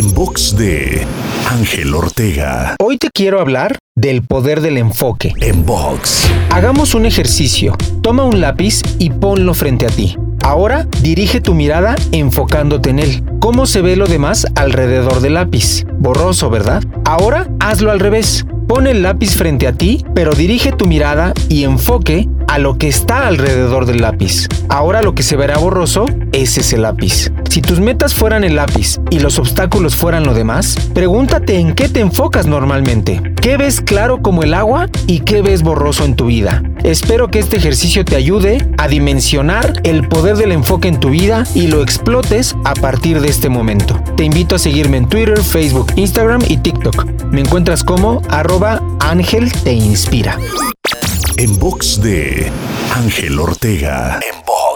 En box de Ángel Ortega. Hoy te quiero hablar del poder del enfoque. En box. Hagamos un ejercicio. Toma un lápiz y ponlo frente a ti. Ahora dirige tu mirada enfocándote en él. ¿Cómo se ve lo demás alrededor del lápiz? Borroso, ¿verdad? Ahora hazlo al revés. Pon el lápiz frente a ti, pero dirige tu mirada y enfoque a lo que está alrededor del lápiz. Ahora lo que se verá borroso es ese lápiz. Si tus metas fueran el lápiz y los obstáculos fueran lo demás, pregúntate en qué te enfocas normalmente. ¿Qué ves claro como el agua y qué ves borroso en tu vida? Espero que este ejercicio te ayude a dimensionar el poder del enfoque en tu vida y lo explotes a partir de este momento. Te invito a seguirme en Twitter, Facebook, Instagram y TikTok. Me encuentras como arroba Ángel Te Inspira. En box de Ángel Ortega. En box.